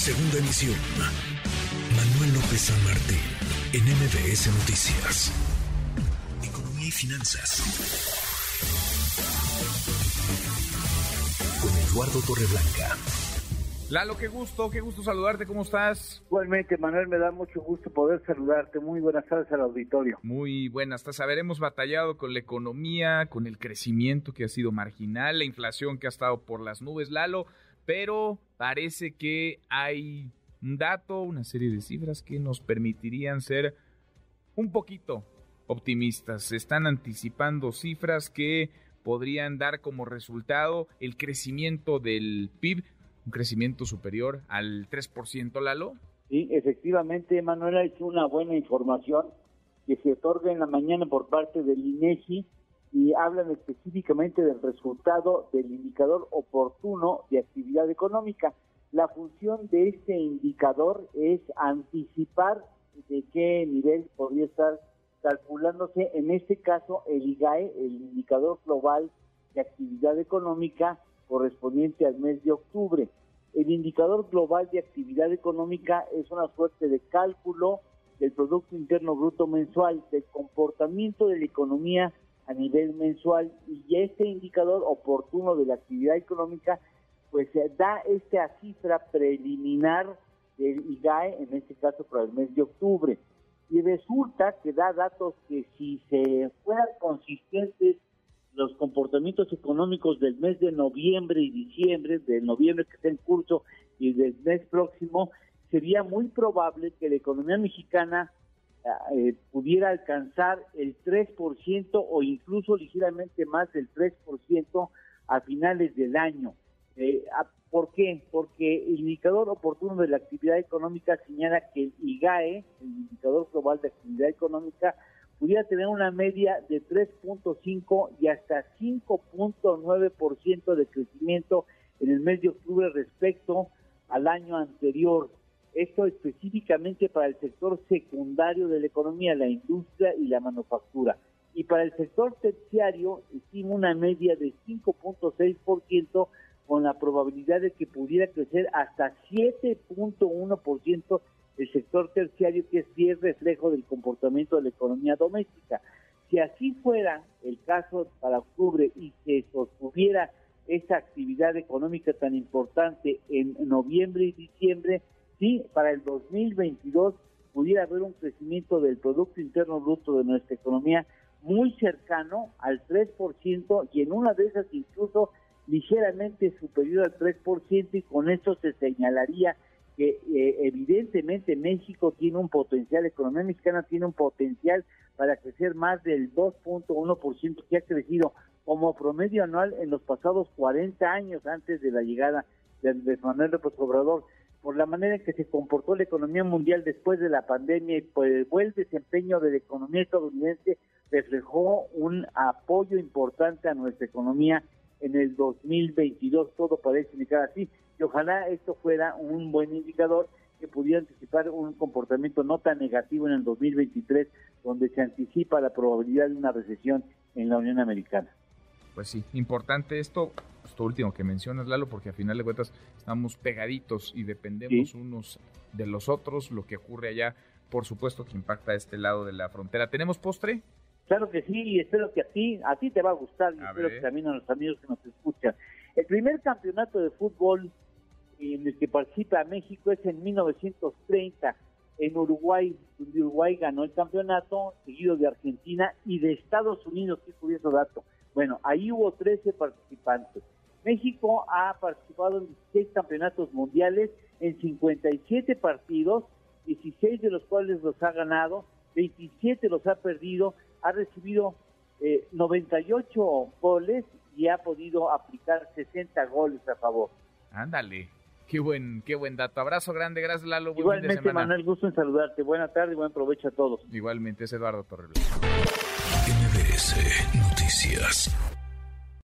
Segunda emisión. Manuel López San Martín, en MBS Noticias. Economía y finanzas. Con Eduardo Torreblanca. Lalo, qué gusto, qué gusto saludarte, ¿cómo estás? Igualmente, Manuel, me da mucho gusto poder saludarte. Muy buenas tardes al auditorio. Muy buenas tardes. A ver, hemos batallado con la economía, con el crecimiento que ha sido marginal, la inflación que ha estado por las nubes, Lalo, pero parece que hay un dato, una serie de cifras que nos permitirían ser un poquito optimistas. Se están anticipando cifras que podrían dar como resultado el crecimiento del PIB un crecimiento superior al 3%, Lalo. Sí, efectivamente, Manuela, es una buena información que se otorga en la mañana por parte del INEGI y hablan específicamente del resultado del indicador oportuno de actividad económica. La función de este indicador es anticipar de qué nivel podría estar calculándose, en este caso, el IGAE, el indicador global de actividad económica, correspondiente al mes de octubre. El indicador global de actividad económica es una suerte de cálculo del Producto Interno Bruto mensual, del comportamiento de la economía a nivel mensual y este indicador oportuno de la actividad económica pues eh, da esta cifra preliminar del IGAE, en este caso para el mes de octubre. Y resulta que da datos que si se fueran consistentes los comportamientos económicos del mes de noviembre y diciembre, de noviembre que está en curso y del mes próximo, sería muy probable que la economía mexicana eh, pudiera alcanzar el 3% o incluso ligeramente más del 3% a finales del año. Eh, ah, ¿Por qué? Porque el indicador oportuno de la actividad económica señala que el IGAE, el indicador global de actividad económica, pudiera tener una media de 3.5 y hasta 5.9% de crecimiento en el mes de octubre respecto al año anterior. Esto específicamente para el sector secundario de la economía, la industria y la manufactura. Y para el sector terciario, estima una media de 5.6% con la probabilidad de que pudiera crecer hasta 7.1% el sector terciario, que es bien reflejo del comportamiento de la economía doméstica. Si así fuera el caso para octubre y se sostuviera esa actividad económica tan importante en noviembre y diciembre, sí, para el 2022 pudiera haber un crecimiento del Producto Interno Bruto de nuestra economía muy cercano al 3% y en una de esas incluso ligeramente superior al 3% y con esto se señalaría que eh, evidentemente México tiene un potencial, la economía mexicana tiene un potencial para crecer más del 2.1% que ha crecido como promedio anual en los pasados 40 años antes de la llegada de Manuel López Obrador, por la manera en que se comportó la economía mundial después de la pandemia y por el buen desempeño de la economía estadounidense reflejó un apoyo importante a nuestra economía en el 2022. Todo parece indicar así y ojalá esto fuera un buen indicador que pudiera anticipar un comportamiento no tan negativo en el 2023, donde se anticipa la probabilidad de una recesión en la Unión Americana. Pues sí, importante esto, esto último que mencionas, Lalo, porque a final de cuentas estamos pegaditos y dependemos unos de los otros. Lo que ocurre allá, por supuesto, que impacta a este lado de la frontera. ¿Tenemos postre? Claro que sí, y espero que a ti, a ti te va a gustar, y espero que también a los amigos que nos escuchan. El primer campeonato de fútbol en el que participa México es en 1930 en Uruguay, donde Uruguay ganó el campeonato, seguido de Argentina y de Estados Unidos, qué curioso dato. Bueno, ahí hubo 13 participantes. México ha participado en 16 campeonatos mundiales, en 57 partidos, 16 de los cuales los ha ganado, 27 los ha perdido, ha recibido 98 eh, goles y ha podido aplicar 60 goles a favor. Ándale. Qué buen, qué buen dato. Abrazo grande, gracias Lalo. Igualmente, Manuel, gusto en saludarte. Buena tarde y buen provecho a todos. Igualmente, es Eduardo Torres. MBS Noticias.